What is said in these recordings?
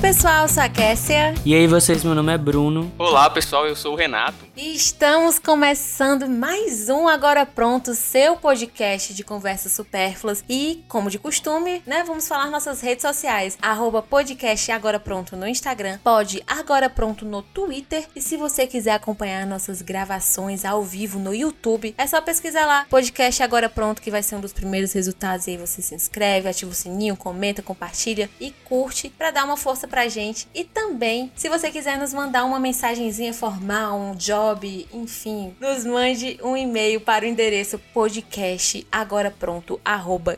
pessoal, eu sou a Kessia. E aí vocês, meu nome é Bruno. Olá pessoal, eu sou o Renato. E estamos começando mais um Agora Pronto, seu podcast de conversas supérfluas. E, como de costume, né, vamos falar nossas redes sociais. Arroba podcast Agora Pronto no Instagram, pode Agora Pronto no Twitter. E se você quiser acompanhar nossas gravações ao vivo no YouTube, é só pesquisar lá, podcast Agora Pronto, que vai ser um dos primeiros resultados. E aí você se inscreve, ativa o sininho, comenta, compartilha e curte para dar uma força pra gente. E também, se você quiser nos mandar uma mensagenzinha formal, um job, enfim, nos mande um e-mail para o endereço podcast agora pronto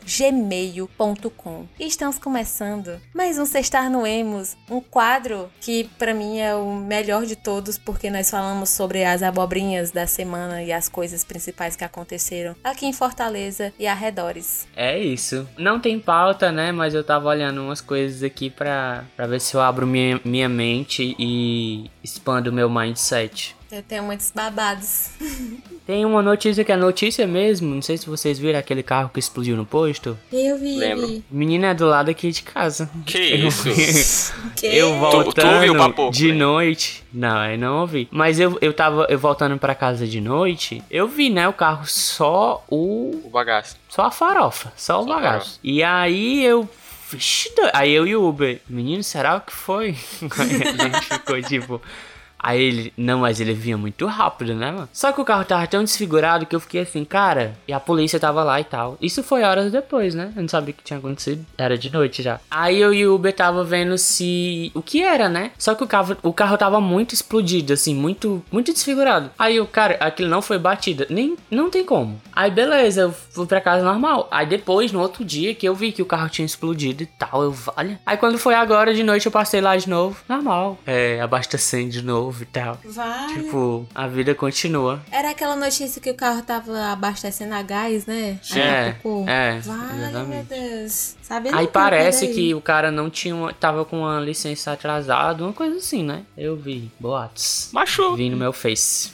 gmail.com. E estamos começando mais um Sextar no Emos, um quadro que para mim é o melhor de todos porque nós falamos sobre as abobrinhas da semana e as coisas principais que aconteceram aqui em Fortaleza e arredores. É isso. Não tem pauta, né? Mas eu tava olhando umas coisas aqui pra, pra ver se eu abro minha, minha mente e expando meu mindset. Eu tenho muitos babados. Tem uma notícia que é notícia mesmo. Não sei se vocês viram aquele carro que explodiu no posto. Eu vi. Lembro. Menina é do lado aqui de casa. Que Eu- isso? Que? Eu voltando tu ouviu, papo? de Bem. noite. Não, eu não ouvi. Mas eu, eu tava eu voltando pra casa de noite. Eu vi, né, o carro só o O bagaço. Só a farofa, só o Só a bagaço. E aí eu. Vixe, Aí eu e o Uber, menino, será o que foi? A gente ficou tipo. Aí ele, não, mas ele vinha muito rápido, né, mano? Só que o carro tava tão desfigurado que eu fiquei assim, cara, e a polícia tava lá e tal. Isso foi horas depois, né? Eu não sabia o que tinha acontecido. Era de noite já. Aí eu e o Uber tava vendo se. O que era, né? Só que o carro, o carro tava muito explodido, assim, muito, muito desfigurado. Aí o cara, aquilo não foi batida. Nem. Não tem como. Aí beleza, eu fui pra casa normal. Aí depois, no outro dia, que eu vi que o carro tinha explodido e tal, eu valha. Aí quando foi agora de noite, eu passei lá de novo. Normal. É, abastecendo de novo e tal. Vai. Tipo, a vida continua. Era aquela notícia que o carro tava abastecendo a gás, né? Aí É, é, Vale, meu. Deus. Sabe Aí parece que o cara não tinha uma, tava com uma licença atrasada, uma coisa assim, né? Eu vi boatos. Machu. Vi no meu face.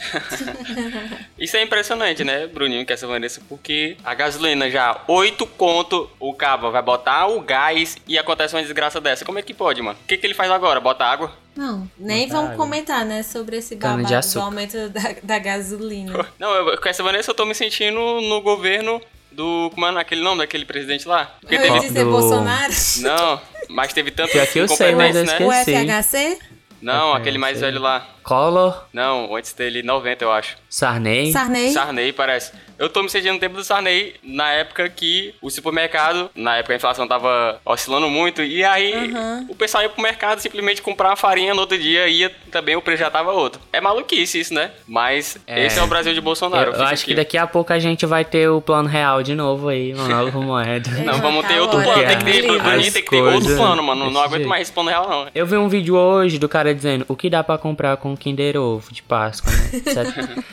Isso é impressionante, né, Bruninho, que essa Vanessa, porque a gasolina já 8 conto, o cabo vai botar o gás e acontece uma desgraça dessa. Como é que pode, mano? O que, que ele faz agora? Bota água? Não, nem Botar vamos água. comentar, né, sobre esse babado do aumento da, da gasolina. Não, eu, com essa Vanessa eu tô me sentindo no governo do. Como é aquele nome daquele presidente lá? Porque Eu ia teve. dizer Do- Bolsonaro. Não, mas teve tanto. Pior que eu sei, mas eu incompetentes, né? O esqueci. FHC? Não, aquele mais velho lá. Collor, Não, antes dele, 90, eu acho. Sarney. Sarney? Sarney, parece. Eu tô me sentindo no tempo do Sarney, na época que o supermercado, na época a inflação tava oscilando muito, e aí Aham. o pessoal ia pro mercado simplesmente comprar uma farinha no outro dia, ia também o preço já tava outro. É maluquice isso, né? Mas É. esse é o Brasil de Bolsonaro. Eu, eu acho que aqui. daqui a pouco a gente vai ter o plano real de novo aí, uma nova moeda. Não, É, vamos ter tá outro hora, plano, tem que ter, livre. pra mim tem que ter outro plano, mano. Não aguento mais esse plano real, não. Eu vi um vídeo hoje do cara dizendo o que dá pra comprar com Kinder Ovo de Páscoa, né?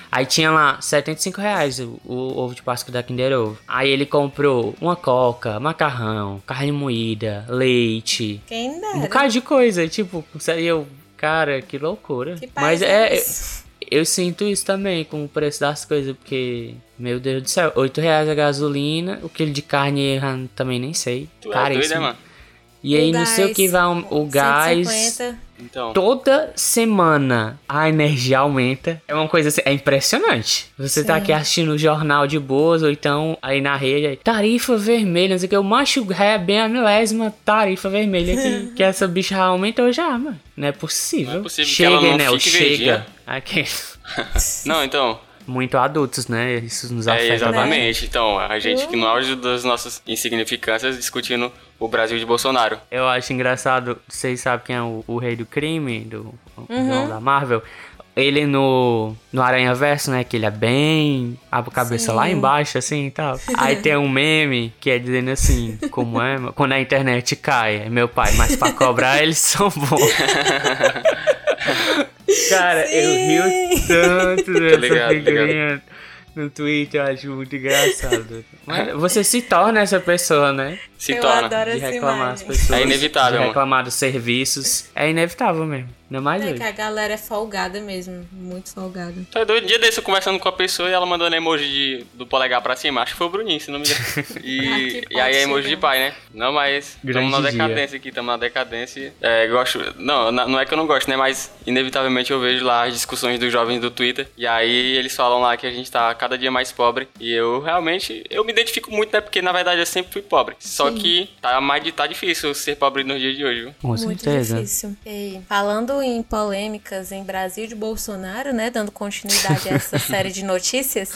Aí tinha lá 75 reais o, o ovo de Páscoa da Kinder Ovo. Aí ele comprou uma coca, macarrão, carne moída, leite, Quem um dera. bocado de coisa. Tipo, eu, cara, que loucura. Que Mas é, esse? eu sinto isso também com o preço das coisas, porque, meu Deus do céu, 8 reais a gasolina, o quilo de carne eu também nem sei. Tu é doido, Caríssimo. né, mano? E aí não sei o que vai o gás. 150. Então. Toda semana a energia aumenta. É uma coisa assim, é impressionante. Você tá Sim. aqui assistindo o jornal de boas, ou então aí na rede, aí, tarifa vermelha, não sei o que. O macho é bem a milésima tarifa vermelha que, que essa bicha já aumentou já, mano. Não é possível. Não é possível que chega, ela não Enel, fique chega. Aqui. Não, então. Muito adultos, né? Isso nos É, afeta exatamente. Então, a gente que no auge das nossas insignificâncias discutindo o Brasil de Bolsonaro. Eu acho engraçado, vocês sabem quem é o, o rei do crime, do o Uhum. vilão da Marvel? Ele no, no Aranha Verso, né? Que ele é bem. A cabeça Sim. lá embaixo, assim e tal. Aí tem um meme que é dizendo assim: como é? Quando a internet cai, é meu pai, mas pra cobrar eles são bons. Cara, eu rio tanto dessa ligado, figurinha no Twitter, eu acho muito engraçado. Mas você se torna essa pessoa, né? Se Eu torna. adoro De reclamar as pessoas. É inevitável, De mano. reclamar dos serviços. É inevitável mesmo. Não é mais É hoje. que a galera é folgada mesmo. Muito folgada. Tá doido? Um dia desse eu conversando com a pessoa e ela mandando emoji de- do polegar pra cima. Acho que foi o Bruninho, se não me engano. Ah, E, que e aí é emoji de pai, né? Não, mas estamos na dia. decadência aqui, estamos na decadência. É, gosto. Não, não é que eu não gosto, né? Mas inevitavelmente eu vejo lá as discussões dos jovens do Twitter. E aí eles falam lá que a gente tá cada dia mais pobre. E eu realmente, eu me identifico muito, né? Porque na verdade eu sempre fui pobre. Só que tá, mais, de- tá difícil ser pobre nos dias de hoje, viu? Com Muito certeza. difícil. E falando em polêmicas em Brasil de Bolsonaro, né? Dando continuidade a essa série de notícias.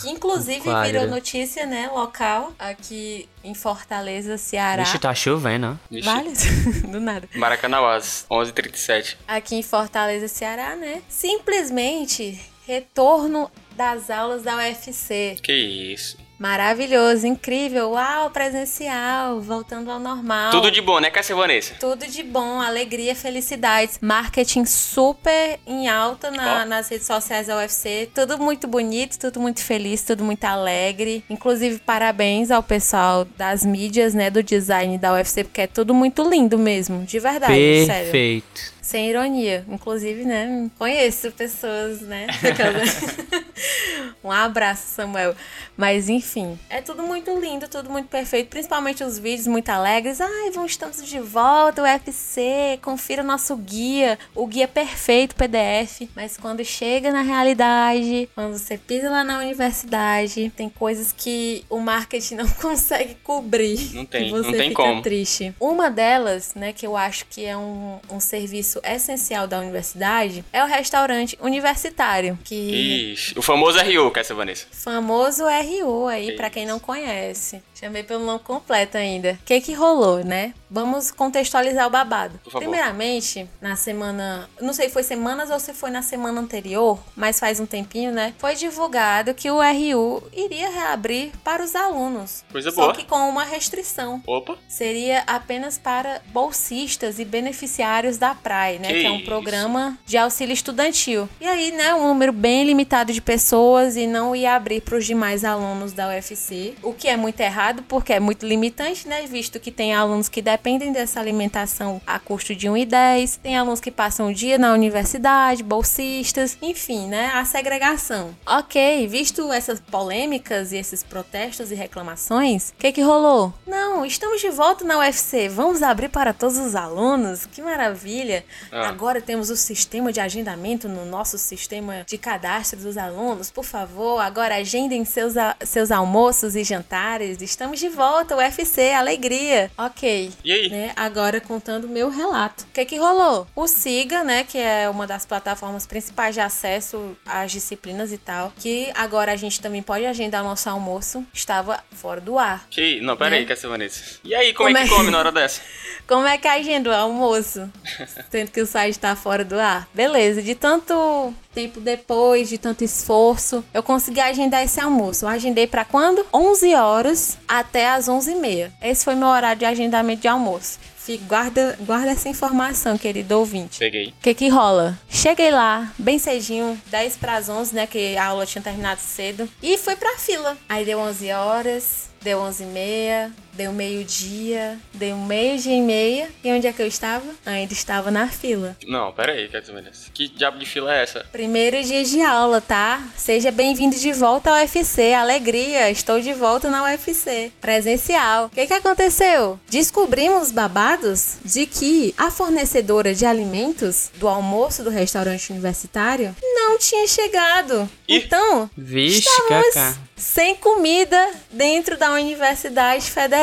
Que inclusive virou notícia, né? Local aqui em Fortaleza, Ceará. Vixe, tá chovendo. Vixe. Vale? Do nada. Maracanauás, 11h37. Aqui em Fortaleza, Ceará, né? Simplesmente retorno das aulas da UFC. Que isso. Maravilhoso, incrível. Uau, presencial, voltando ao normal. Tudo de bom, né, Cassia Vanessa? Tudo de bom, alegria, felicidades. Marketing super em alta na- nas redes sociais da UFC. Tudo muito bonito, tudo muito feliz, tudo muito alegre. Inclusive, parabéns ao pessoal das mídias, né, do design da UFC, porque é tudo muito lindo mesmo, de verdade, sério. Perfeito. Sem ironia. Inclusive, né, conheço pessoas, né. um abraço, Samuel. Mas enfim, é tudo muito lindo, tudo muito perfeito, principalmente os vídeos muito alegres. Ai, vamos estamos de volta, o UFC, confira nosso guia, o guia perfeito PDF. Mas quando chega na realidade, quando você pisa lá na universidade, tem coisas que o marketing não consegue cobrir. Não tem, você não tem fica como. triste. Uma delas, né, que eu acho que é um, um serviço essencial da universidade, é o restaurante universitário, que Ixi, o famoso RU, Cassia Vanessa. famoso RU aí, pra quem não conhece. Chamei pelo nome completo ainda. O que que rolou, né? Vamos contextualizar o babado. Primeiramente, na semana, não sei, foi semanas ou se foi na semana anterior, mas faz um tempinho, né? Foi divulgado que o RU iria reabrir para os alunos. Coisa só boa. que com uma restrição Opa. seria apenas para bolsistas e beneficiários da Né? Que Que, é um isso. programa de auxílio estudantil. E aí, né, um número bem limitado de pessoas e não ia abrir para os demais alunos da UFC, o que é muito errado porque é muito limitante, né? Visto que tem alunos que dependem dessa alimentação a custo de 1,10, tem alunos que passam o dia na universidade, bolsistas, enfim, né? A segregação. Ok, visto essas polêmicas e esses protestos e reclamações, o que que rolou? Não, estamos de volta na UFC, vamos abrir para todos os alunos, que maravilha. Ah. Agora temos o sistema de agendamento no nosso sistema de cadastro dos alunos, por favor, agora agendem seus, a- seus almoços e jantares, estamos de volta, UFC, alegria. Ok. E aí? Né, agora contando o meu relato. O que que rolou? O SIGA, né, que é uma das plataformas principais de acesso às disciplinas e tal, que agora a gente também pode agendar nosso almoço, estava fora do ar. Que... Não, pera aí, Né? Cassia Vanessa. E aí, como, Como é que é- come na hora dessa? Como é que agenda o almoço? Que o site tá fora do ar. Beleza, de tanto tempo depois, de tanto esforço, eu consegui agendar esse almoço. Eu agendei pra quando? 11 horas até as 11h30. Esse foi meu horário de agendamento de almoço. Fique, guarda, guarda essa informação, querido ouvinte. Peguei. O que que rola? Cheguei lá, bem cedinho, 10 para as 11, né, que a aula tinha terminado cedo, e fui pra fila. Aí deu 11 horas, deu 11 e meia, deu meio-dia, deu meio-dia e meia, e onde é que eu estava? Ainda estava na fila. Não, pera aí, Cassia Vanessa. Que diabo de fila é essa? Primeiro dia de aula, tá? Seja bem-vindo de volta ao UFC. Alegria, estou de volta na UFC. Presencial. O que, que aconteceu? Descobrimos babados de que a fornecedora de alimentos do almoço do restaurante universitário não tinha chegado. Ih. Então, Vixe, estamos Cacá. sem comida dentro da Universidade Federal,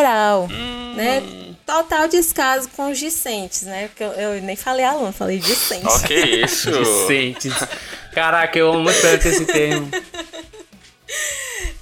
né? Total descaso com os discentes, né? Porque eu, eu nem falei aluno, falei discentes. Ó, que isso? Decentes. Caraca, eu amo tanto esse termo.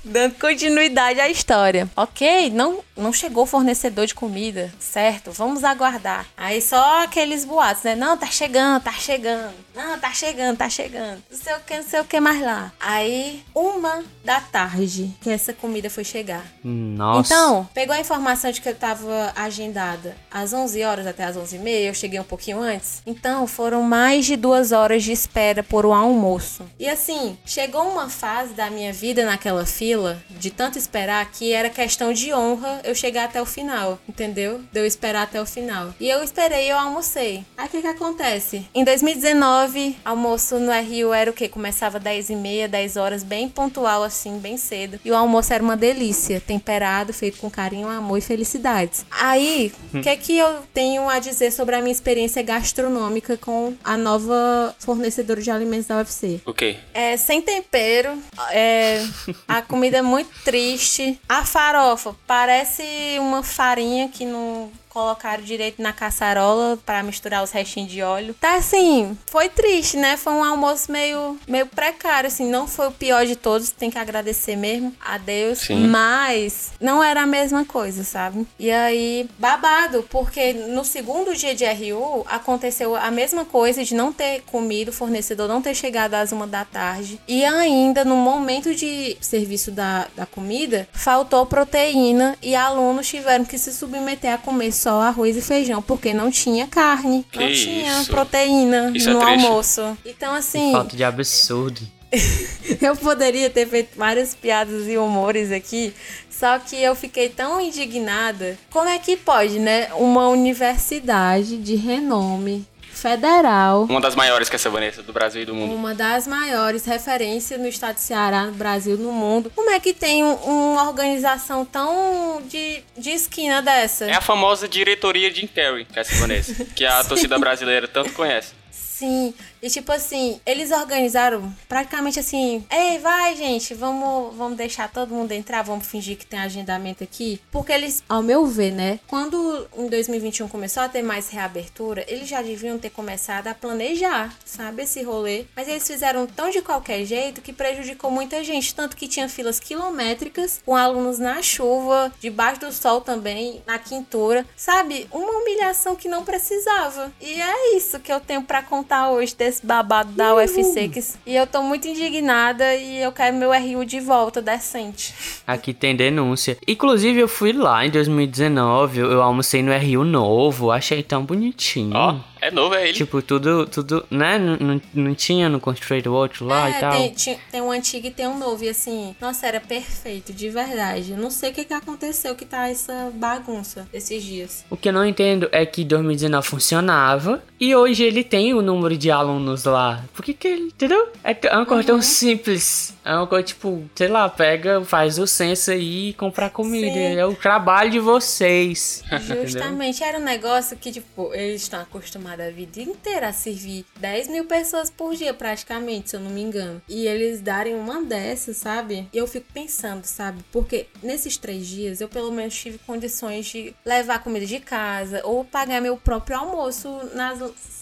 Dando continuidade à história. Ok, não, não chegou o fornecedor de comida, certo? Vamos aguardar. Aí só aqueles boatos, né? Não, tá chegando, tá chegando. Não, tá chegando, tá chegando. Não sei o que, não sei o que mais lá. Aí, uma da tarde que essa comida foi chegar. Nossa. Então, pegou a informação de que eu tava agendada às 11 horas até às 11 e meia, eu cheguei um pouquinho antes. Então, foram mais de duas horas de espera por um almoço. E assim, chegou uma fase da minha vida naquela fila de tanto esperar, que era questão de honra eu chegar até o final, entendeu? De eu esperar até o final. E eu esperei, eu almocei. Aí o que que acontece? Em 2019, almoço no RU era o quê? Começava 10 e meia, 10 horas, bem pontual assim, bem cedo. E o almoço era uma delícia, temperado, feito com carinho, amor e felicidades. Aí, o que é que eu tenho a dizer sobre a minha experiência gastronômica com a nova fornecedora de alimentos da UFC? O quê? É sem tempero, é, a comida é muito triste. A farofa parece uma farinha que não colocaram direito na caçarola para misturar os restinhos de óleo. Tá assim, foi triste, né? Foi um almoço meio, meio precário, assim, não foi o pior de todos, tem que agradecer mesmo a Deus, Sim. mas não era a mesma coisa, sabe? E aí, babado, porque no segundo dia de RU aconteceu a mesma coisa de não ter comido, o fornecedor não ter chegado às uma da tarde e ainda no momento de serviço da, da comida, faltou proteína e alunos tiveram que se submeter a comer só arroz e feijão, porque não tinha carne, Que não tinha isso? proteína Isso é no triste. almoço. Então, assim, Falta de absurdo. eu poderia ter feito várias piadas e humores aqui, só que eu fiquei tão indignada. Como é que pode, né? Uma universidade de renome federal Uma das maiores que essa Vanessa do Brasil e do mundo. uma das maiores referências no estado de Ceará, no Brasil, no mundo. Como é que tem um- uma organização tão de, de esquina dessa? É a famosa diretoria de Imperi, que é essa Vanessa, que a torcida brasileira tanto conhece. Sim, e tipo assim, eles organizaram praticamente assim, ei, vai gente, vamos, vamos deixar todo mundo entrar, vamos fingir que tem agendamento aqui, porque eles, ao meu ver, né, quando em 2021 começou a ter mais reabertura, eles já deviam ter começado a planejar, sabe, esse rolê, mas eles fizeram tão de qualquer jeito que prejudicou muita gente, tanto que tinha filas quilométricas, com alunos na chuva, debaixo do sol também, na quintura, sabe, uma humilhação que não precisava, e é isso que eu tenho pra contar hoje desse babado da UFC. Que, e eu tô muito indignada e eu quero meu RU de volta, decente. Aqui tem denúncia. Inclusive, eu fui lá em 2019, eu eu almocei no RU novo, achei tão bonitinho. Ó, é novo, é ele. Tipo, tudo, tudo, né? Não, não, tinha no Construído outro lá e é, tal. tem, tinha- tem um antigo e tem um novo. E assim, nossa, era perfeito, de verdade. Eu não sei o que, que aconteceu que tá essa bagunça esses dias. O que eu não entendo é que 2019 funcionava e hoje ele tem o número de alunos lá. Por que que ele, entendeu? É, é uma coisa Uhum. tão simples. É uma coisa tipo, sei lá, pega, faz o censo aí e comprar comida. Sim. É o trabalho de vocês. Justamente, era um negócio que, tipo, eles estão acostumados a vida inteira a servir 10 mil pessoas por dia, praticamente, se eu não me engano. E eles darem uma dessas, sabe? E eu fico pensando, sabe? Porque nesses três dias eu pelo menos tive condições de levar comida de casa ou pagar meu próprio almoço nas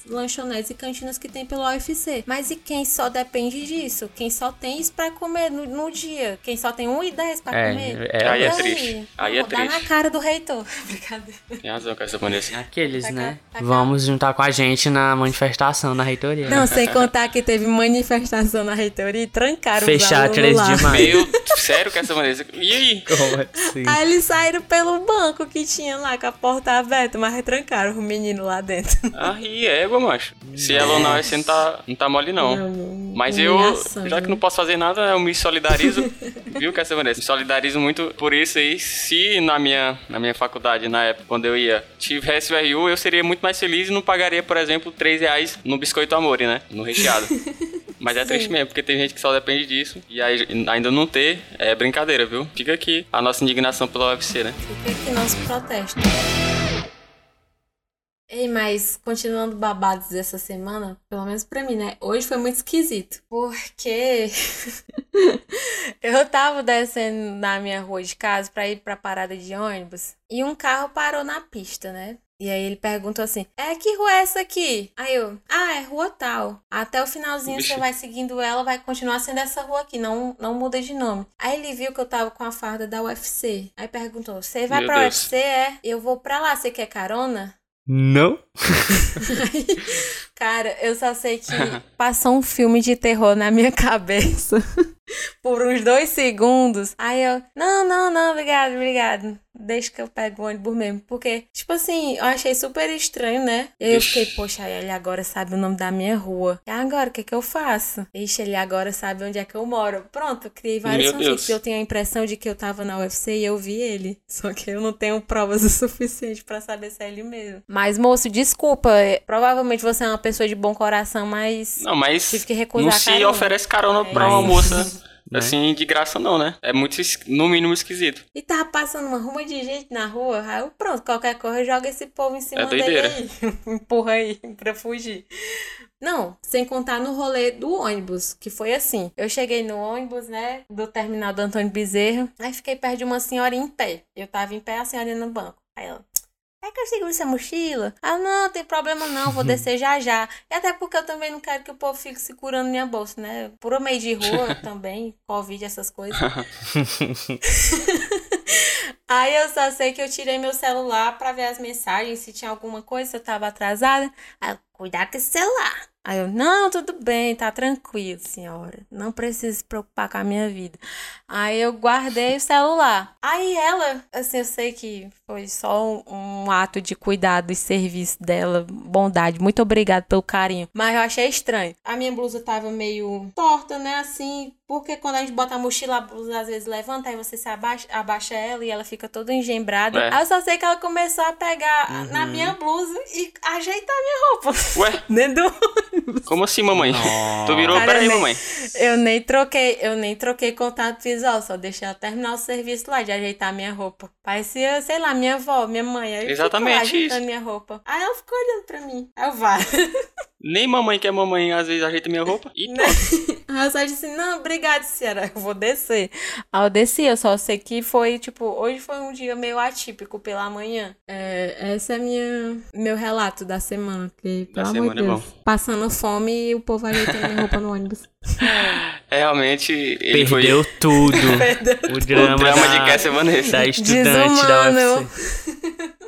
lanchonetes e cantinas que tem pelo UFC. Mas e quem só depende disso? Quem só tem isso pra comer no, no dia? Quem só tem 1,10 pra É, comer? é- Aí é triste. Aí é Vou dar na triste. cara do reitor. Brincadeira. Tem razão com essa Vanessa. Aqueles, Tá né? cá, tá cá. Vamos juntar com a gente na manifestação na reitoria. Não, sem contar que teve manifestação na reitoria e trancaram Fechar os alunos 13 lá. de maio. Meu, sério com essa Vanessa? E aí? Como assim? Aí eles saíram pelo banco que tinha lá, com a porta aberta, mas trancaram os meninos lá dentro. Aí, égua, macho. Se ela ou não, você não tá, não tá mole, não. Não, Mas eu, já que não posso fazer nada, eu me solidarizo. viu, que essa Vanessa? Me solidarizo muito por isso aí. Se na minha, na minha faculdade, na época, quando eu ia, tivesse o RU, eu seria muito mais feliz e não pagaria, por exemplo, 3 reais no biscoito amore, né? No recheado. Mas é triste mesmo, porque tem gente que só depende disso. E aí, ainda não ter, é brincadeira, viu? Fica aqui a nossa indignação pela UFC, né? Fica aqui nosso protesto. Ei, mas continuando babados dessa semana, pelo menos pra mim, né? Hoje foi muito esquisito. Porque eu tava descendo na minha rua de casa pra ir pra parada de ônibus e um carro parou na pista, né? E aí ele perguntou assim: É que rua é essa aqui? Aí eu, ah, é rua tal. Até o finalzinho você vai seguindo ela, vai continuar sendo essa rua aqui, não, não muda de nome. Aí ele viu que eu tava com a farda da UFC. Aí perguntou: Você vai Meu pra Deus. UFC? É? Eu vou pra lá, você quer carona? Não? Cara, eu só sei que passou um filme de terror na minha cabeça por uns dois segundos. Aí eu, não, não, não, obrigado, obrigado. Deixa que eu pego o ônibus mesmo. Porque, tipo assim, eu achei super estranho, né? E aí eu fiquei, poxa, ele agora sabe o nome da minha rua. E agora, o que que eu faço? Ixi, ele agora sabe onde é que eu moro. Pronto, eu criei vários. Deus. Eu tenho a impressão de que eu tava na UFC e eu vi ele. Só que eu não tenho provas o suficiente pra saber se é ele mesmo. Mas, moço, desculpa. é, Provavelmente você é uma pessoa de bom coração, mas. Não, mas Tive que recusar não se carona. oferece carona pra Mas- uma moça Né? assim de graça não, né? É muito, no mínimo, esquisito. E tava passando uma ruma de gente na rua. Aí eu, pronto, qualquer coisa, joga esse povo em cima É dele aí. Empurra aí pra fugir. Não, sem contar no rolê do ônibus, que foi assim. Eu cheguei no ônibus, né, do terminal do Antônio Bezerra. Aí fiquei perto de uma senhora em pé. Eu tava em pé, a senhora no banco. Aí ela, é que eu seguro essa mochila? Ah, não, tem problema não, vou descer já já. E até porque eu também não quero que o povo fique segurando minha bolsa, né? Por meio de rua também, Covid, essas coisas. Aí eu só sei que eu tirei meu celular pra ver as mensagens, se tinha alguma coisa, se eu tava atrasada. Aí eu, cuidado com esse celular. Aí eu, não, tudo bem, tá tranquilo, senhora. Não precisa se preocupar com a minha vida. Aí eu guardei o celular. Aí ela, assim, eu sei que foi só um, um ato de cuidado e serviço dela, bondade. Muito obrigada pelo carinho. Mas eu achei estranho. A minha blusa tava meio torta, né? Assim, porque quando a gente bota a mochila, a blusa às vezes levanta, aí você se abaixa, abaixa ela e ela fica toda engembrada. É. Aí eu só sei que ela começou a pegar na minha blusa e ajeitar a minha roupa. Ué, Dentro do como assim, mamãe? Tu virou, Cara, peraí, nem- mamãe. Eu nem troquei, eu nem troquei contato visual, só deixei ela terminar o serviço lá de ajeitar minha roupa. Parecia, sei lá, minha avó, minha mãe. Aí eu fico lá Exatamente ajeitando minha roupa. Aí ela ficou olhando pra mim. Aí eu vá. Nem mamãe que é mamãe às vezes ajeita minha roupa. E Aí eu só disse, não, obrigada, senhora, eu vou descer. Aí eu desci, eu só sei que foi, tipo, hoje foi um dia meio atípico pela manhã. É, esse é minha, meu relato da semana, Da pelo amor de semana é Deus, passando fome e o povo ajeitando minha roupa no ônibus. é, realmente ele Perdeu foi tudo. O drama, o drama da, de Cassia Vanessa. da estudante da Desumano. UFC.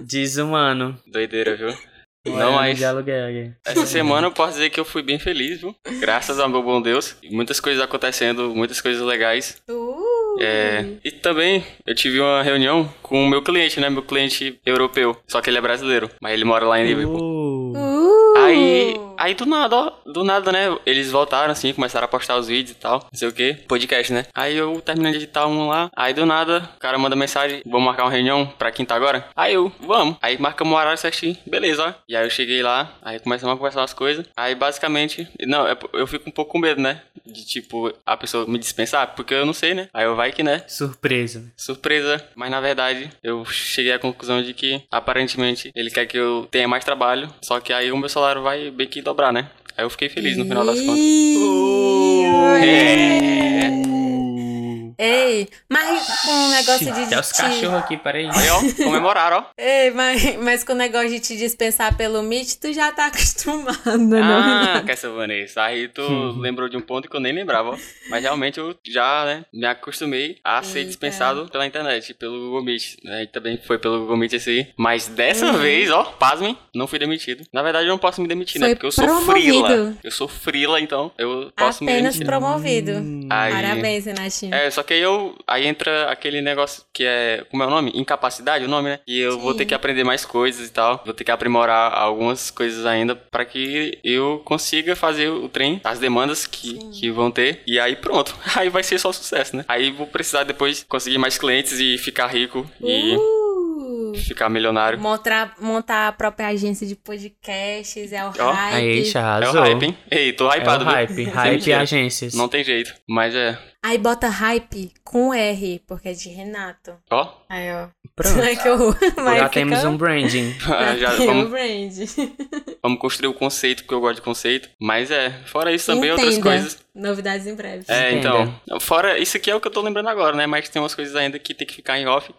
Desumano. Doideira, viu? Não, Moeda mas de aluguel. essa semana eu posso dizer que eu fui bem feliz, viu? Graças ao meu bom Deus. Muitas coisas acontecendo, muitas coisas legais. Uh! É, e também eu tive uma reunião com o meu cliente, né? Meu cliente europeu. Só que ele é brasileiro, mas ele mora lá em Liverpool. Uh! Aí, aí do nada, ó, do nada, né? Eles voltaram assim, começaram a postar os vídeos e tal, não sei o que, podcast, né? Aí eu terminei de editar um lá, aí do nada, o cara manda mensagem, vamos marcar uma reunião pra quinta agora? Aí eu, vamos. Aí marcamos o horário certinho, beleza, ó. E aí eu cheguei lá, aí começamos a conversar umas coisas. Aí basicamente, não, é- eu fico um pouco com medo, né? De tipo, a pessoa me dispensar, porque eu não sei, né? Aí eu vai que, né? surpresa. surpresa, mas na verdade eu cheguei à conclusão de que aparentemente ele quer que eu tenha mais trabalho, só que aí o meu salário vai bem que dobrar, né? Aí eu fiquei feliz no final das contas. É. Ei, mas com o negócio de Tem os te... cachorros aqui, peraí. Aí, ó, comemoraram, ó. Ei, mas, mas com o negócio de te dispensar pelo Meet, tu já tá acostumado, não? Ah, que essa Vanessa. Aí tu lembrou de um ponto que eu nem lembrava, ó. Mas realmente eu já, né, me acostumei a ser Eita. dispensado pela internet, pelo Google Meet. Né? E também foi pelo Google Meet esse aí. Mas dessa Uhum. vez, ó, pasmem, não fui demitido. Na verdade, eu não posso me demitir, né? Foi Porque eu sou promovido. frila. Eu sou frila, então eu posso me Apenas demitir. promovido. Aí- Parabéns, Renatinho. É, só que aí eu. Aí entra aquele negócio que é. Como é o nome? Incapacidade, o nome, né? E eu vou Sim. ter que aprender mais coisas e tal. Vou ter que aprimorar algumas coisas ainda pra que eu consiga fazer o trem, as demandas que, que vão ter. E aí pronto. Aí vai ser só sucesso, né? Aí vou precisar depois conseguir mais clientes e ficar rico e Uh! Ficar milionário. Montar, montar a própria agência de podcasts, é o Ó, hype. Aí, É o hype, hein? Ei, tô É hypado, o viu? hype. Sem Hype mentira. agências. Não tem jeito. Mas é. Aí bota hype com R, porque é de Renato. Ó, Aí, ó. Pronto. Ai, que horror. Mas Já temos um branding. já tem um vamos, brand. vamos construir o conceito, porque eu gosto de conceito. Mas é, fora isso também outras Entenda. coisas. Novidades em breve. É, Entenda. então. Fora, isso aqui é o que eu tô lembrando agora, né? Mas tem umas coisas ainda que tem que ficar em off.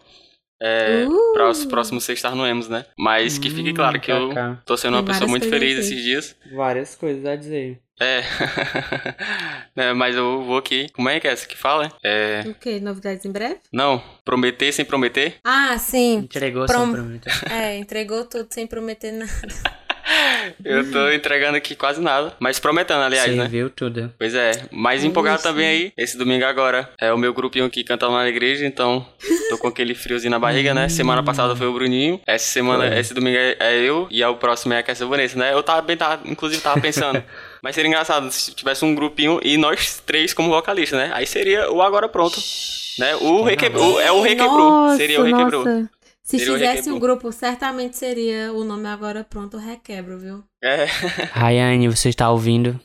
É, Uh! para os próximos sextar no Emos, né? Mas que fique claro que eu tô sendo uma Tem pessoa muito feliz esses dias. Várias coisas a dizer. É. É, mas eu vou aqui. Como é que é essa que fala? É. O quê? Novidades em breve? Não, prometer sem prometer. Ah, sim. Entregou Prom- sem prometer. É, entregou tudo sem prometer nada. Eu tô entregando aqui quase nada, mas prometendo, aliás, Você né? viu tudo. Pois é, mais empolgado também aí, esse domingo agora. É o meu grupinho que canta lá na igreja, então tô com aquele friozinho na barriga, né? Semana passada foi o Bruninho, essa semana, esse domingo é, é eu, e aí o próximo é a Cassia Vanessa, né? Eu tava bem, tava, inclusive tava pensando, mas seria engraçado se tivesse um grupinho e nós três como vocalistas, né? Aí seria o Agora Pronto, né? O requebrou, é o requebrou, seria o requebrou. Se Seria um grupo, certamente seria o nome agora pronto, Requebro, viu? É, Rayane, você está ouvindo?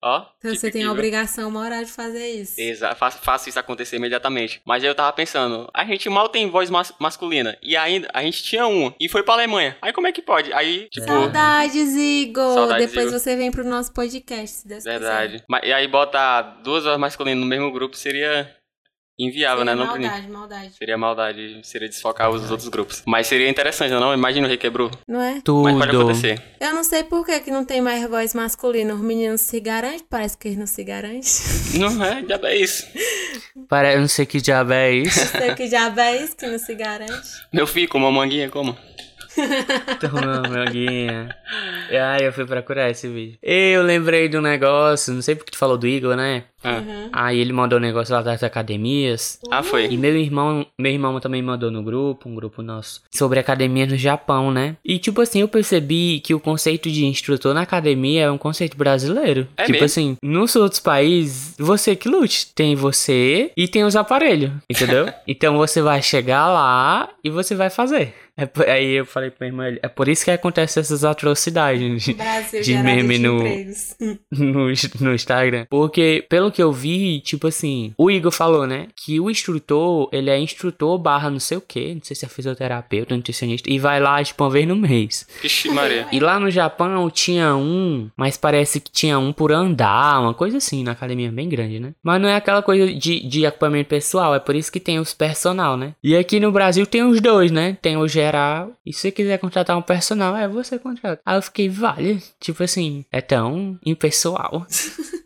ó. Então fica você tem a obrigação moral de fazer isso. Exato, faço, faço isso acontecer imediatamente. Mas aí eu tava pensando, a gente mal tem voz mas- masculina. E ainda, a gente tinha um. E foi pra Alemanha. Aí como é que pode? Aí, tipo. Saudades, Igor! Saudades, Depois Igor. você vem pro nosso podcast, se Deus Verdade. Mas, e aí botar duas vozes masculinas no mesmo grupo seria inviável, quiser. né? Não, maldade, maldade. Seria maldade, seria desfocar os outros grupos. Mas seria interessante, não? Imagina o requebrou. Não é? Tudo. Mas pode acontecer. Eu não sei por que, que não tem mais voz masculina. Os meninos se garantem, parece que eles não se garantem. Não é? Já é isso. Para, eu não sei que diabo é isso. sei que já é isso que não se garante. Meu filho, com uma manguinha, como? Toma, meu guinha. Ai, eu fui procurar esse vídeo. Eu lembrei de um negócio, não sei porque tu falou do Igor, né? Ah, Aí ele mandou um negócio lá das academias. ah foi. E meu irmão, meu irmão também mandou no grupo, um grupo nosso, sobre academia no Japão, né? E tipo assim, eu percebi que o conceito de instrutor na academia é um conceito brasileiro. É tipo mesmo? assim, nos outros países, você que lute. Tem você e tem os aparelhos, entendeu? então você vai chegar lá e você vai fazer. É por- aí eu falei pro meu irmão, é por isso que acontecem essas atrocidades Brasil De gerador meme no- no, no Instagram. Porque, pelo que eu vi, tipo assim, o Igor falou, né? Que o instrutor, ele é instrutor barra não sei o que, não sei se é fisioterapeuta, nutricionista, e vai lá, tipo, uma vez no mês. Vixe, Maria. E lá no Japão tinha um, mas parece que tinha um por andar, uma coisa assim, na academia bem grande, né? Mas não é aquela coisa de, de equipamento pessoal, é por isso que tem os personal, né? E aqui no Brasil tem os dois, né? Tem o geral, e se você quiser contratar um personal, é você contrata. Aí eu fiquei, vale, tipo assim, é tão impessoal.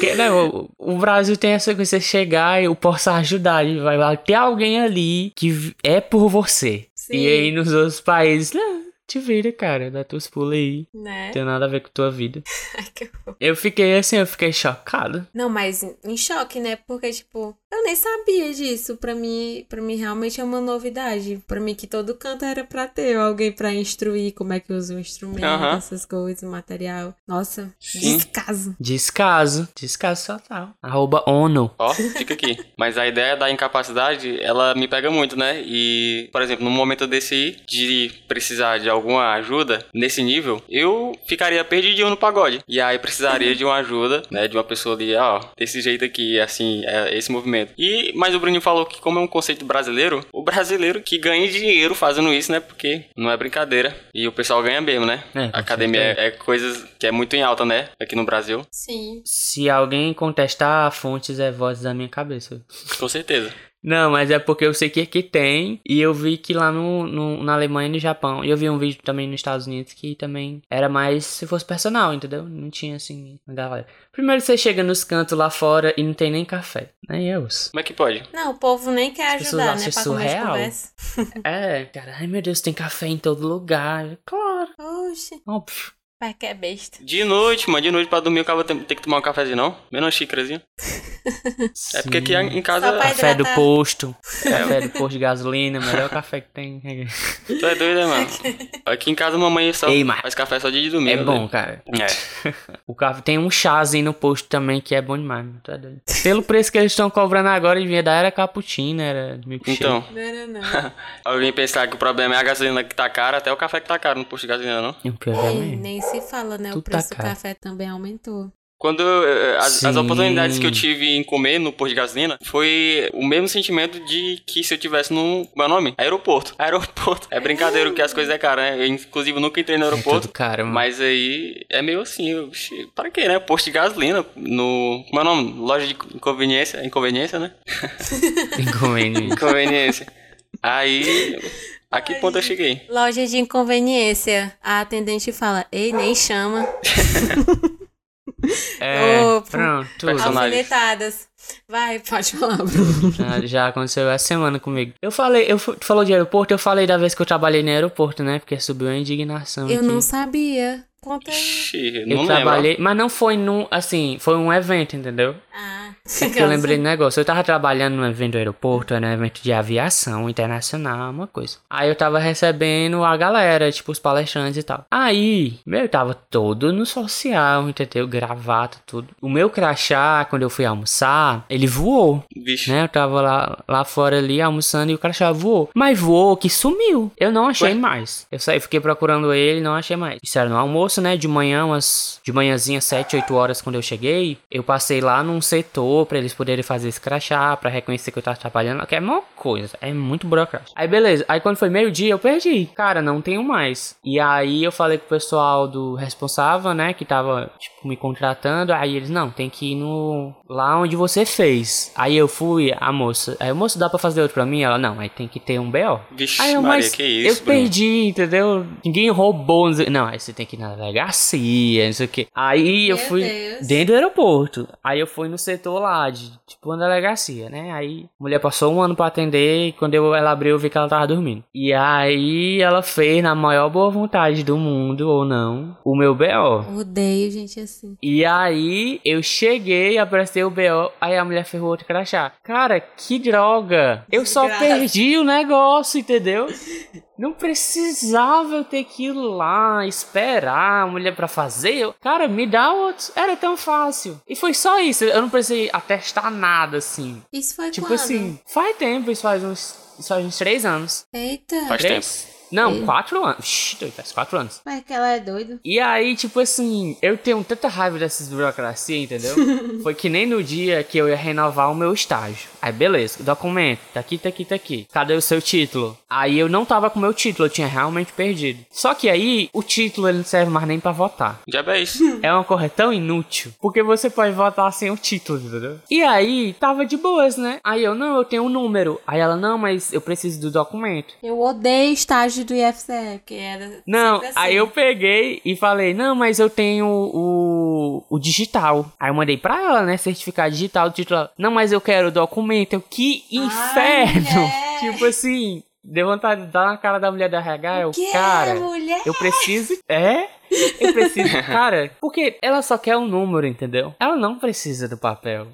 Que- né, o, Brasil tem essa coisa, você chegar e eu posso ajudar, e vai lá ter alguém ali que é por você. Sim. E aí nos outros países, não, te vira, cara, dá teus pulos aí. Né? Não tem nada a ver com tua vida. Ai, que horror. Eu fiquei assim, eu fiquei chocado. Não, mas em choque, né? Porque, tipo, eu nem sabia disso. Pra mim, pra mim realmente é uma novidade. Pra mim que todo canto era pra ter alguém pra instruir como é que usa o instrumento, essas coisas, o material. Nossa, Sim. descaso. Descaso, descaso total. Arroba ONU. Ó, fica aqui. Mas a ideia da incapacidade, ela me pega muito, né? E, por exemplo, no momento desse aí, de precisar de alguma ajuda nesse nível, eu ficaria perdidinho no pagode. E aí precisaria de uma ajuda, né? De uma pessoa ali, ó, desse jeito aqui, assim, é esse movimento. E, mas o Bruninho falou que, como é um conceito brasileiro, o brasileiro que ganha dinheiro fazendo isso, né? Porque não é brincadeira. E o pessoal ganha mesmo, né? É, academia é, é coisas que é muito em alta, né? Aqui no Brasil. Sim. Se alguém contestar, fontes é voz da minha cabeça. Com certeza. Não, mas é porque eu sei que aqui tem. E eu vi que lá no, no- na Alemanha e no Japão. E eu vi um vídeo também nos Estados Unidos que também era mais se fosse personal, entendeu? Não tinha assim, galera. Primeiro você chega nos cantos lá fora e não tem nem café. Nem eu. Como é que pode? Não, o povo nem quer As pessoas ajudar, né? Pra comer de surreal. É, cara, ai meu Deus, tem café em todo lugar. Claro, Oxe, óbvio. Pai que é besta. De noite, mano, de noite pra dormir o cara tem, tem que tomar um cafezinho, não? Menos xícarazinha. É porque aqui em casa. Pra Café do posto. Café do posto de gasolina, melhor café que tem. Tu é doido, né, mano? Aqui em casa a mamãe só Ei, mas- faz café só de domingo. É bom, né? cara. É. O café tem um chazinho no posto também que é bom demais, mano. Tu é doido. Pelo preço que eles estão cobrando agora, devia dar era cappuccino, era milkshake. Então, Não era não. alguém pensar que o problema é a gasolina que tá cara, até o café que tá caro no posto de gasolina, não? E o pior é nem se fala, né? Tudo o preço tá do café também aumentou. Quando eh, as, as Sim. oportunidades que eu tive em comer no posto de gasolina foi o mesmo sentimento de que se eu tivesse no. Como é o nome? Aeroporto. Aeroporto. É brincadeira que as coisas é cara, né? Eu, inclusive, nunca entrei no É aeroporto. tudo caro, mano. Mas aí é meio assim, eu, "Oxi, para quê, né? Posto de gasolina no. Como é o nome? Loja de inconveniência. Inconveniência, né? Inconveniente. Inconveniência. Aí. A que ponto eu cheguei? Loja de inconveniência. A atendente fala, ei, nem chama. É, Opa. pronto. Alfinetadas. Vai, pode falar, Bruno. Já, aconteceu essa semana comigo. Eu falei, eu tu falou de aeroporto, eu falei da vez que eu trabalhei no aeroporto, né? Porque subiu a indignação. Eu aqui. não sabia. Conta aí. Ixi, Eu não lembro. trabalhei, mas não foi num, assim, foi um evento, entendeu? Ah, É que eu lembrei do negócio. Eu tava trabalhando num evento do aeroporto, era um evento de aviação internacional, uma coisa. Aí eu tava recebendo a galera, tipo, os palestrantes e tal. Aí, meu, eu tava todo no social, entendeu? Gravata, tudo. O meu crachá, quando eu fui almoçar, ele voou. Vixe. Né? Eu tava lá, lá fora ali almoçando e o crachá voou. Mas voou que sumiu. Eu não achei Ué? mais. Eu saí, fiquei procurando ele não achei mais. Isso era no almoço, né? De manhã, umas. De manhãzinha, 7, 8 horas quando eu cheguei. Eu passei lá num setor pra eles poderem fazer esse crachá, pra reconhecer que eu tava trabalhando. Que é uma coisa. É muito burocrático. Aí beleza. Aí quando foi meio-dia, eu perdi. Cara, não tenho mais. E aí eu falei com o pessoal do responsável, né? Que tava, tipo, me contratando. Aí eles, não, tem que ir no. Lá onde você fez. Aí eu fui, a moça. Aí, moça, dá pra fazer outro pra mim? Ela, não, aí tem que ter um BO. Vixe, Aí eu, Maria, mas que isso, eu Bruno? perdi, entendeu? Ninguém roubou. Não, aí você tem que ir na delegacia, não sei o que. Aí eu Meu fui Deus. dentro do aeroporto. Aí eu fui no setor lá, de tipo uma delegacia, né? Aí a mulher passou um ano pra atender e quando eu, ela abriu eu vi que ela tava dormindo. E aí ela fez, na maior boa vontade do mundo, ou não, o meu BO. odeio gente assim. E aí eu cheguei, apareceu o BO, aí a mulher ferrou outro crachá. Cara, que droga! Eu só Desgraça. perdi o negócio, entendeu? Não precisava eu ter que ir lá, esperar a mulher pra fazer. Eu- Cara, me dá outro. Era tão fácil. E foi só isso. Eu não precisei atestar nada, assim. Isso foi Tipo quando? assim, faz tempo, isso faz uns, isso faz uns três anos. Eita. Faz Três? Não, quatro anos. Shhh, doido, faz quatro anos. Mas que ela é doida. E aí, tipo assim, eu tenho tanta raiva dessas burocracias, entendeu? Foi que nem no dia que eu ia renovar o meu estágio. Aí, beleza, documento, tá aqui, tá aqui, tá aqui. Cadê o seu título? Aí eu não tava com o meu título, eu tinha realmente perdido. Só que aí, o título ele não serve mais nem pra votar. Já é isso. É uma coisa tão inútil, porque você pode votar sem o título, entendeu? E aí, tava de boas, né? Aí eu, não, eu tenho um número. Aí ela, não, mas eu preciso do documento. Eu odeio estágio do IFCE, porque era. Não, assim. aí eu peguei e falei, não, mas eu tenho o, o digital. Aí eu mandei pra ela, né, certificado digital título. Não, mas eu quero o documento. Eu, que inferno! mulher. tipo assim, deu vontade de dar na cara da mulher da RH. Eu, Que cara, mulher? eu preciso... É? Eu preciso... cara, porque ela só quer um número, entendeu? Ela não precisa do papel.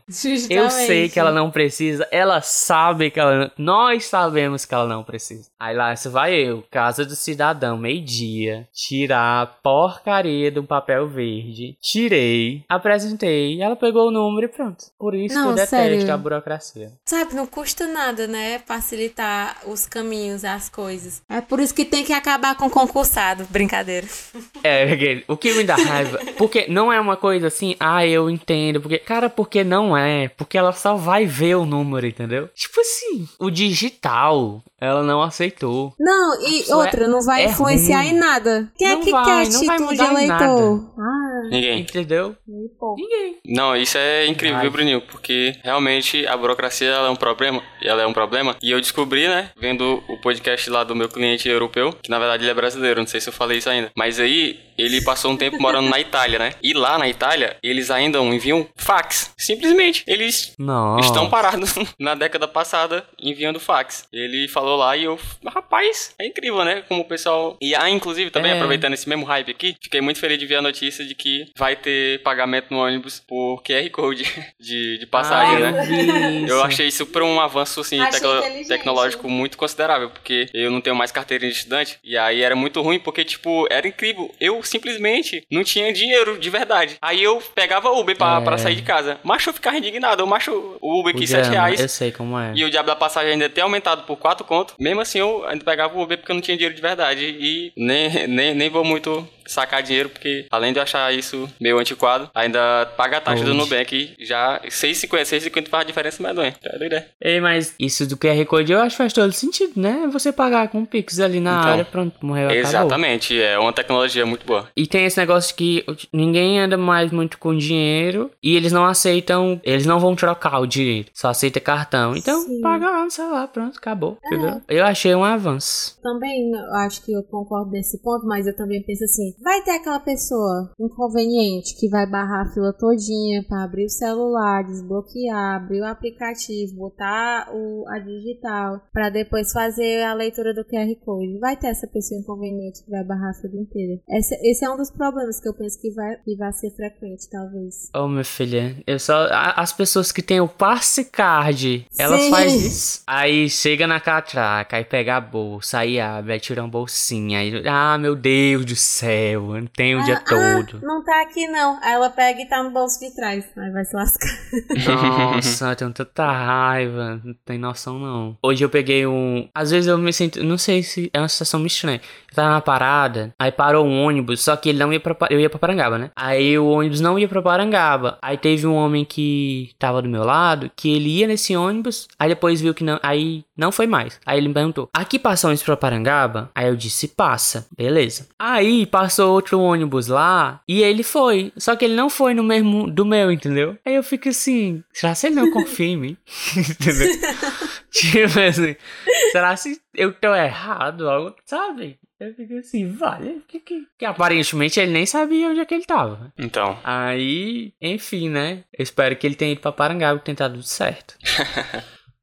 Eu sei que ela não precisa, ela sabe que ela. Nós sabemos que ela não precisa. Aí lá se vai eu, Casa do Cidadão, meio-dia, tirar a porcaria do papel verde. Tirei, apresentei, ela pegou o número e pronto. Por isso Não, que eu detesto sério. a burocracia. Sabe, não custa nada, né? Facilitar os caminhos, as coisas. É por isso que tem que acabar com concursado. Brincadeira. É, o que me dá raiva, porque não é uma coisa assim, ah, eu entendo, porque, cara, porque não é, porque ela só vai ver o número, entendeu? Tipo assim, o digital, ela não aceitou. Não, e Isso outra, é- não vai é influenciar ruim. em nada. Quem Não é que vai, quer não vai título de mudar em eleitor? Ah, Ninguém. Entendeu? Ninguém. Não, isso é incrível, Ai. viu, Bruninho? Porque realmente a burocracia ela é um problema. Ela é um problema. E eu descobri, né, vendo o podcast lá do meu cliente europeu, que na verdade ele é brasileiro, não sei se eu falei isso ainda. Mas aí ele passou um tempo morando na Itália, né? E lá na Itália, eles ainda enviam fax. Simplesmente. Eles Não. estão parados na década passada enviando fax. Ele falou lá e eu, rapaz, é incrível, né? Como o pessoal. E ah, inclusive, também É. aproveitando esse mesmo hype aqui, fiquei muito feliz de ver a notícia de que vai ter pagamento no ônibus por QR Code de, de passagem, Ah, né? eu Eu achei isso por um avanço assim, tecno- tecnológico muito considerável, porque eu não tenho mais carteira de estudante, e aí era muito ruim, porque, tipo, era incrível. Eu simplesmente não tinha dinheiro de verdade. Aí eu pegava Uber pra, É. pra sair de casa. Macho, eu ficava indignado. Eu, macho, o Uber aqui 7 drama, reais. Eu sei como é. E o diabo da passagem ainda ter aumentado por 4 conto. Mesmo assim, eu ainda pegava o Uber porque eu não tinha dinheiro de verdade. E nem, nem, nem vou muito sacar dinheiro, porque além de eu achar isso meio antiquado, ainda paga a taxa do Oxe. Nubank. Já 6,50, 6,50 faz a diferença medonha. Tá doido, é? Ei, mas isso do QR Code eu acho que faz todo sentido, né? Você pagar com um Pix ali na Então, área, pronto, morreu, acabou. Exatamente, é uma tecnologia muito boa. E tem esse negócio que ninguém anda mais muito com dinheiro e eles não aceitam, eles não vão trocar o dinheiro, só aceita cartão. Então, Sim. paga lá no celular, pronto, acabou, entendeu? Eu achei um avanço. Também eu acho que eu concordo nesse ponto, mas eu também penso assim, vai ter aquela pessoa inconveniente que vai barrar a fila todinha pra abrir o celular, desbloquear, abrir o aplicativo, botar o, a digital, pra depois fazer a leitura do QR Code. Vai ter essa pessoa inconveniente que vai barrar a fila inteira. Esse, esse é um dos problemas que eu penso que vai, que vai ser frequente, talvez. Ô, minha filha, eu só. As pessoas que têm o passe card, elas Sim. fazem isso. Aí chega na catraca, aí pega a bolsa, aí abre, aí tira uma bolsinha. Aí, ah, meu Deus do céu, eu não tenho o dia Ah, todo. ah, não tá aqui não. Aí ela pega e tá no bolso de trás. Aí vai se lascar. Nossa, eu tenho tanta raiva, não tem noção não. Hoje eu peguei um. Às vezes eu me sinto. Não sei se é uma situação meio estranha. Eu tava na parada, aí parou um ônibus, só que ele não ia pra. Eu ia pra Parangaba, né? Aí o ônibus não ia pra Parangaba. Aí teve um homem que tava do meu lado, que ele ia nesse ônibus, aí depois viu que não. Aí não foi mais. Aí ele me perguntou: aqui passa ônibus pra Parangaba? Aí eu disse: passa. Beleza. Aí passou outro ônibus lá e ele foi. Só que ele não foi no mesmo do meu, entendeu? Aí eu fico assim: será que ele não confia em mim? entendeu? tipo assim, será se eu tô errado? Algo, sabe? Eu fico assim, vale. Que, que, que aparentemente ele nem sabia onde é que ele tava. Então, Aí, enfim, né? Eu espero que ele tenha ido pra Parangaba e tenha dado tudo certo.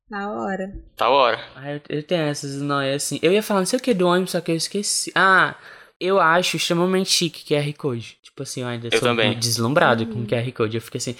Na hora. tá hora. Ah, eu, eu tenho essas noias assim. Eu ia falar não sei o que do ônibus, só que eu esqueci. Ah, eu acho extremamente chique QR Code. Tipo assim, eu ainda Eu sou também. deslumbrado com QR Code. Eu fico assim,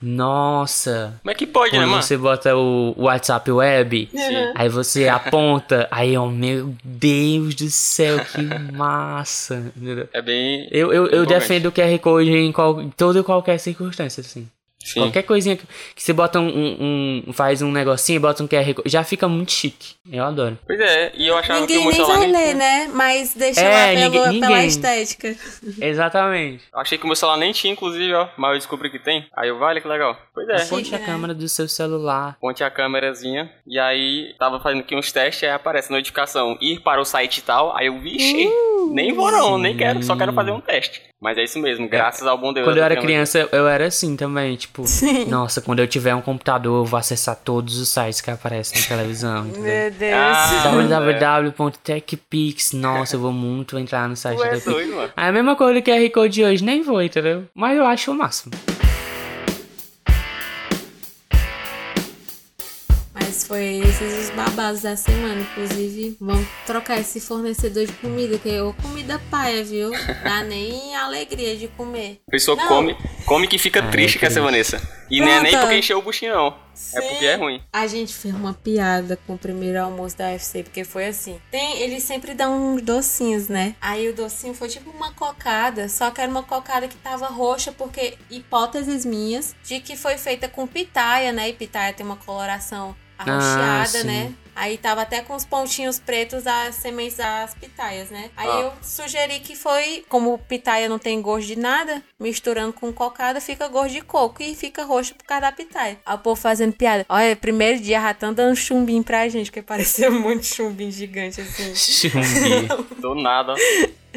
nossa. Como é que pode, né, Quando mano? você bota o WhatsApp Web, Sim. aí você aponta, aí, ó, meu Deus do céu, que massa. É bem. Eu, eu, eu defendo o QR Code em, qual, em toda e qualquer circunstância, assim. Sim. Qualquer coisinha que, que você bota um, um- um- Faz um negocinho e bota um QR Code. Já fica muito chique. Eu adoro. Pois é, e eu achava que o Ninguém meu nem celular vai ler, né? Mas deixa É, lá pelo- ninguém- pela ninguém. estética. Exatamente. Eu achei que o meu celular nem tinha, inclusive, ó. Mas eu descobri que tem. Aí eu, vale, que legal. Pois é. Ponte a câmera do seu celular. Ponte a câmerazinha. E aí, tava fazendo aqui uns testes, aí aparece notificação, ir para o site e tal. Aí eu, vixe, Uh, nem vou não, nem quero, só quero fazer um teste. Mas é isso mesmo, graças ao bom Deus. Quando eu era tenho- criança, eu- eu era assim também, tipo, nossa, quando eu tiver um computador, eu vou acessar todos os sites que aparecem na televisão? Meu Deus. Ah, www.techpix, nossa, eu vou muito entrar no site Tu da é Techpix. É a mesma coisa que QR Code de hoje, nem vou, entendeu? Mas eu acho o máximo. Mas foi esses os babados da semana. Inclusive, vamos trocar esse fornecedor de comida, que é ô comida paia, viu? Dá nem alegria de comer. A pessoa Não. come, come que fica Ah, triste é com essa. Vanessa. E não é nem Pronto. porque encheu o buchinho, não. É porque é ruim. A gente fez uma piada com o primeiro almoço da UFC, porque foi assim. Tem, eles sempre dão uns docinhos, né? Aí o docinho foi tipo uma cocada, só que era uma cocada que tava roxa, porque hipóteses minhas de que foi feita com pitaia, né? E pitaia tem uma coloração arroxeada, sim. né? Aí tava até com os pontinhos pretos das sementes das pitaias, né? Aí Ah. eu sugeri que foi, como pitaia não tem gosto de nada, misturando com cocada fica gosto de coco e fica roxo por causa da pitaia. Aí o povo fazendo piada. Olha, primeiro dia já tão dando chumbinho pra gente, porque parecia muito chumbinho gigante assim. Chumbi. Do nada.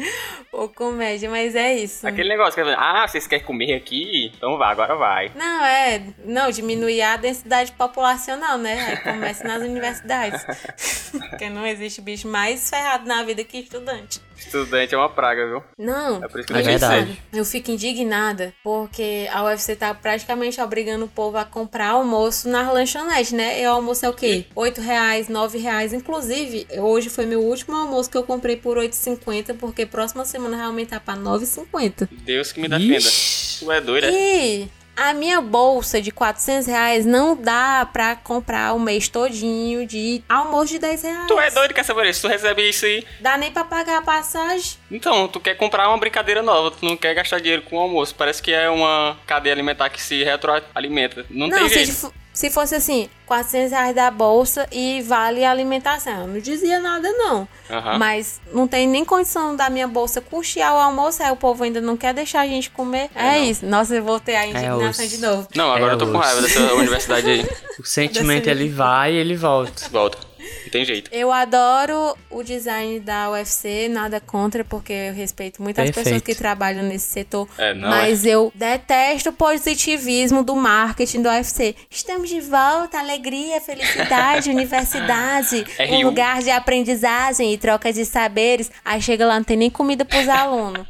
Ou comédia, mas é isso. Aquele negócio que ah, vocês querem comer aqui? Então vá, agora vai. Não, é. Não, diminuir a densidade populacional, né? Aí começa nas universidades. Porque não existe bicho mais ferrado na vida que estudante. Estudante é uma praga, viu? Não, É por isso que É eu deixei verdade. eu fico indignada porque a UFC tá praticamente obrigando o povo a comprar almoço nas lanchonetes, né? E o almoço é o quê? 8 reais, 9 reais. Inclusive, hoje foi meu último almoço que eu comprei por 8,50 porque próxima semana vai aumentar pra 9,50. Deus que me defenda. Ixi. Tu é doida? E a minha bolsa de 400 reais não dá pra comprar o mês todinho de almoço de 10 reais. Tu é doido, saber isso? Tu recebe isso aí. Dá nem pra pagar a passagem. Então, tu quer comprar uma brincadeira nova, tu não quer gastar dinheiro com o almoço. Parece que é uma cadeia alimentar que se retroalimenta. Não, Não, tem se, jeito. Se fosse assim, 400 reais da bolsa e vale a alimentação. Eu não dizia nada, não. Aham. Mas não tem nem condição da minha bolsa custear o almoço, aí o povo ainda não quer deixar a gente comer. É, não. isso. Nossa, eu voltei a indignação osso. de novo. Não, agora É eu tô com osso. raiva dessa universidade aí. O sentimento ele vai e ele volta. Volta. Não tem jeito. Eu adoro o design da UFC, nada contra, porque eu respeito muitas Perfeito. pessoas que trabalham nesse setor. É, não mas eu detesto o positivismo do marketing do UFC. Estamos de volta, alegria, felicidade, universidade, um RU. lugar de aprendizagem e troca de saberes. Aí chega lá, não tem nem comida pros alunos.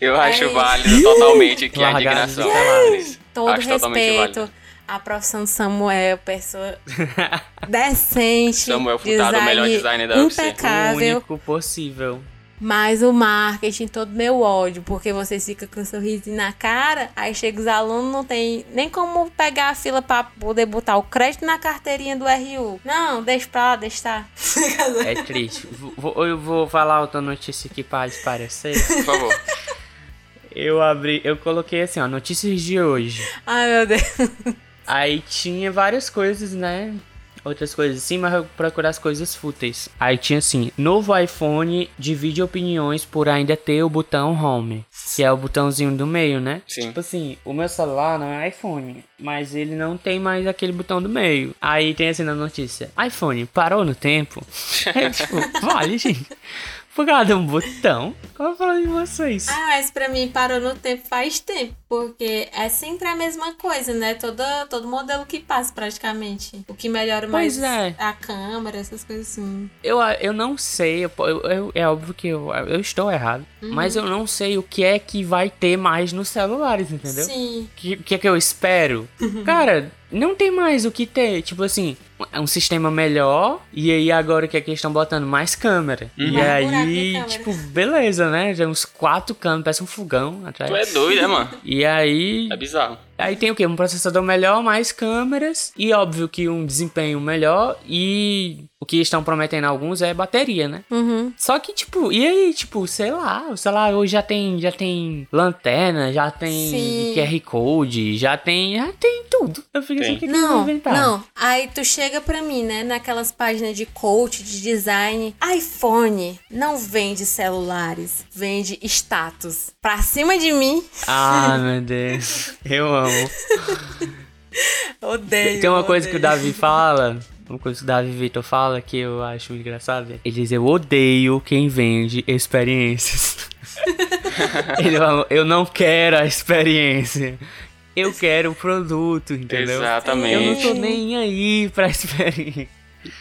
Eu acho isso. válido totalmente que a indignação. Todo Acho totalmente respeito à profissão Samuel, pessoa decente, Samuel Furtado, o melhor designer da UFC. O único possível. Mas o marketing, todo meu ódio, porque vocês ficam com um sorrisinho na cara, aí chega os alunos, não tem nem como pegar a fila pra poder botar o crédito na carteirinha do RU. Não, deixa pra lá, deixa tá. É triste. Vou- eu vou falar outra notícia aqui pra parecer. Por favor. Eu abri, eu coloquei assim, ó, notícias de hoje. Ai, meu Deus. Aí tinha várias coisas, né? Outras coisas assim, mas eu procurei as coisas fúteis. Aí tinha assim: novo iPhone divide opiniões por ainda ter o botão Home, que é o botãozinho do meio, né? Sim. Tipo assim, o meu celular não é iPhone, mas ele não tem mais aquele botão do meio. Aí tem assim na notícia: iPhone parou no tempo. é tipo, vale, gente. Por causa de um botão. Como eu falei de vocês. Ah, mas pra mim parou no tempo faz tempo, porque é sempre a mesma coisa, né? Todo, todo modelo que passa praticamente. O que melhora mais é. a câmera, essas coisas assim. Eu, eu não sei, eu, eu- é óbvio que eu, eu estou errado, Uhum. mas eu não sei o que é que vai ter mais nos celulares, entendeu? Sim. O que, que é que eu espero? Cara, não tem mais o que ter. Tipo assim, é um sistema melhor. E aí agora o que é que eles estão botando? Mais câmera. E Mais buraco de aí, câmera. tipo, beleza, né? Já uns quatro câmeras, parece um fogão atrás. Tu é doido, né, mano? E aí. É bizarro. Aí tem o quê? Um processador melhor, mais câmeras. E óbvio que um desempenho melhor. E o que estão prometendo alguns é bateria, né? Uhum. Só que, tipo, e aí, tipo, sei lá, o celular hoje já tem, já tem lanterna, já tem Sim. QR Code, já tem, já tem tudo. Eu fico assim, o que, que Não, inventar? não. Aí tu chega pra mim, né, naquelas páginas de coach, de design. iPhone não vende celulares, vende status. Pra cima de mim, Ah, meu Deus. Eu amo. odeio. Tem uma coisa que o odeio. Davi fala, uma coisa que o Davi Vitor fala que eu acho engraçado. Ele diz, eu odeio quem vende experiências. Ele fala, eu não quero a experiência. Eu quero o produto, entendeu? Exatamente. Eu não tô nem aí pra experiência.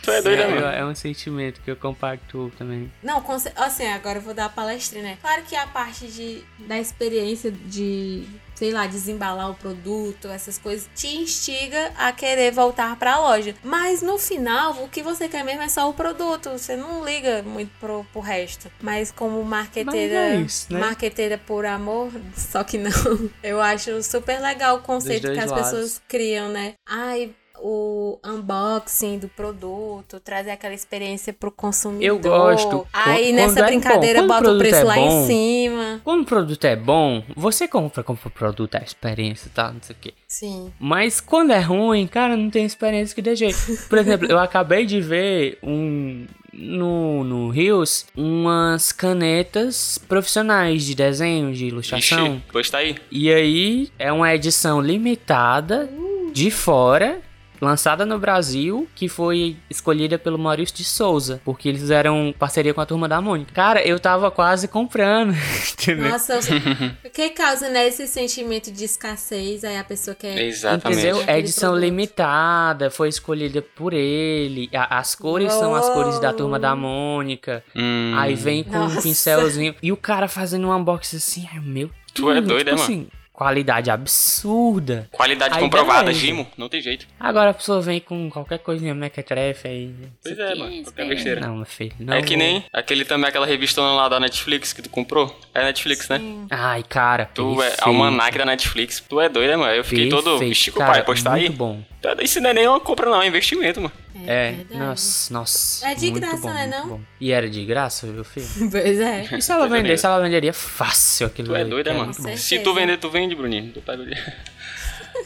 Tu é doido, né, É, mano? é um sentimento que eu compactuo também. Não, assim, agora eu vou dar a palestrinha, né? Claro que a parte de, da experiência de, sei lá, desembalar o produto, essas coisas, te instiga a querer voltar pra loja. Mas no final, o que você quer mesmo é só o produto. Você não liga muito pro, pro resto. Mas como marqueteira, Mas é isso, né? marqueteira por amor, só que não. Eu acho super legal o conceito que as lados. pessoas criam, né? Ai, o unboxing do produto, trazer aquela experiência pro consumidor. Eu gosto. Aí Quando nessa é brincadeira bota o produto preço é lá bom, em cima. Quando o produto é bom, você compra, compra o produto, a experiência e tal, não sei o quê. Sim. Mas quando é ruim, cara, não tem experiência que dê jeito. Por exemplo, eu acabei de ver um no, no Rios umas canetas profissionais de desenho, de ilustração. Ixi, pois tá aí. E aí é uma edição limitada de fora. Lançada no Brasil, que foi escolhida pelo Maurício de Souza, porque eles fizeram parceria com a turma da Mônica. Cara, eu tava quase comprando, entendeu? Nossa, eu... que causa, né, esse sentimento de escassez, aí a pessoa quer... Exatamente. Entendeu? É edição produto. limitada, foi escolhida por ele. A- as cores são as cores da turma da Mônica. Hum, Aí vem com um Nossa. pincelzinho. E o cara fazendo um unboxing assim, ai meu Tu é doido, tipo é, mano? assim, qualidade absurda. Qualidade Aí comprovada, beleza. Gimo. Não tem jeito. Agora a pessoa vem com qualquer coisinha mequetrefe aí. Pois é, aqui, mano. Qualquer aí. besteira. Não, meu filho. Não é que nem aquele também, aquela revistona lá da Netflix que tu comprou. É Netflix, né? Ai, cara. Tu é perfeito. almanac da Netflix. Tu é doido, né, mano? Eu fiquei todo. Perfeito, Vixe, cara, compadre, postar aí. Muito bom. Isso não é nem uma compra, não, é investimento, mano. É, verdade. nossa, nossa. É de muito graça, bom, né, não? bom. E era de graça, meu filho? Pois é. E se ela vendesse, ela venderia fácil aquilo Tu é né, cara, mano? Se tu vender, tu vende, Bruninho. Tu pega o dia.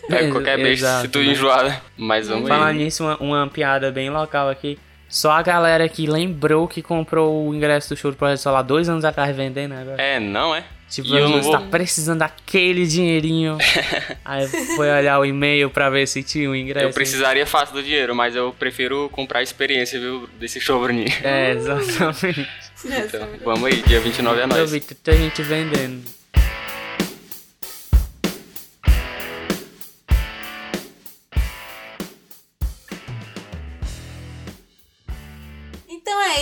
Pega qualquer Exato, se tu né? enjoar. Mas vamos Falar nisso, uma, uma piada bem local aqui. Só a galera que lembrou que comprou o ingresso do show do Projeto Solar dois anos atrás vendendo agora. É, não é? Tipo, e eu não você vou. tá precisando daquele dinheirinho. Aí foi olhar o e-mail pra ver se tinha o ingresso. Eu precisaria fácil do dinheiro, mas eu prefiro comprar a experiência, viu? Desse show, Bruninho. É, exatamente. Então, vamos aí, dia 29 é Eu nóis. vi tanta gente vendendo.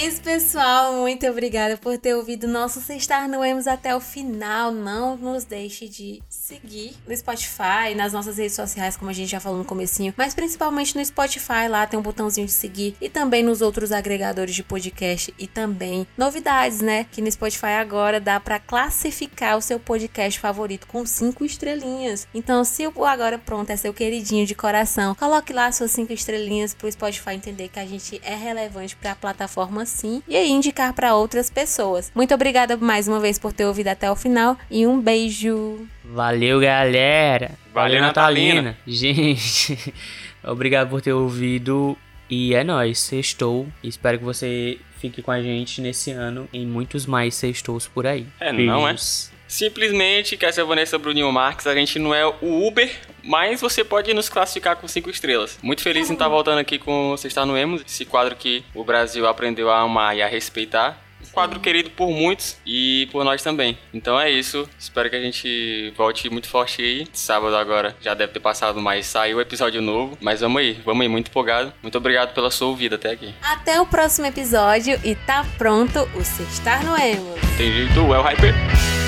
É isso, pessoal. Muito obrigada por ter ouvido nosso Sextar no Emos até o final. Não nos deixe de seguir no Spotify, nas nossas redes sociais, como a gente já falou no comecinho, mas principalmente no Spotify, lá tem um botãozinho de seguir e também nos outros agregadores de podcast e também novidades, né? Que no Spotify agora dá para classificar o seu podcast favorito com cinco estrelinhas. Então, se o Agora Pronto é seu queridinho de coração, coloque lá suas cinco estrelinhas pro Spotify entender que a gente é relevante para a plataforma sim e aí indicar para outras pessoas. Muito obrigada mais uma vez por ter ouvido até o final e um beijo. Valeu, galera. Valeu, Natalina. Gente, obrigado por ter ouvido. E é nóis, sextou. Espero que você fique com a gente nesse ano em muitos mais sextous por aí. É, não é? Simplesmente, que essa Vanessa Bruninho Marques, a gente não é o Uber, mas você pode nos classificar com cinco estrelas. Muito feliz em estar voltando aqui com Você Está no Emos, esse quadro que o Brasil aprendeu a amar e a respeitar. Um quadro querido por muitos e por nós também. Então é isso. Espero que a gente volte muito forte aí. Sábado agora já deve ter passado, mas saiu o episódio novo. Mas vamos aí, vamos aí, muito empolgado. Muito obrigado pela sua ouvida até aqui. Até o próximo episódio e tá pronto o Sextar no Emos. Tem jeito, é o Hyper.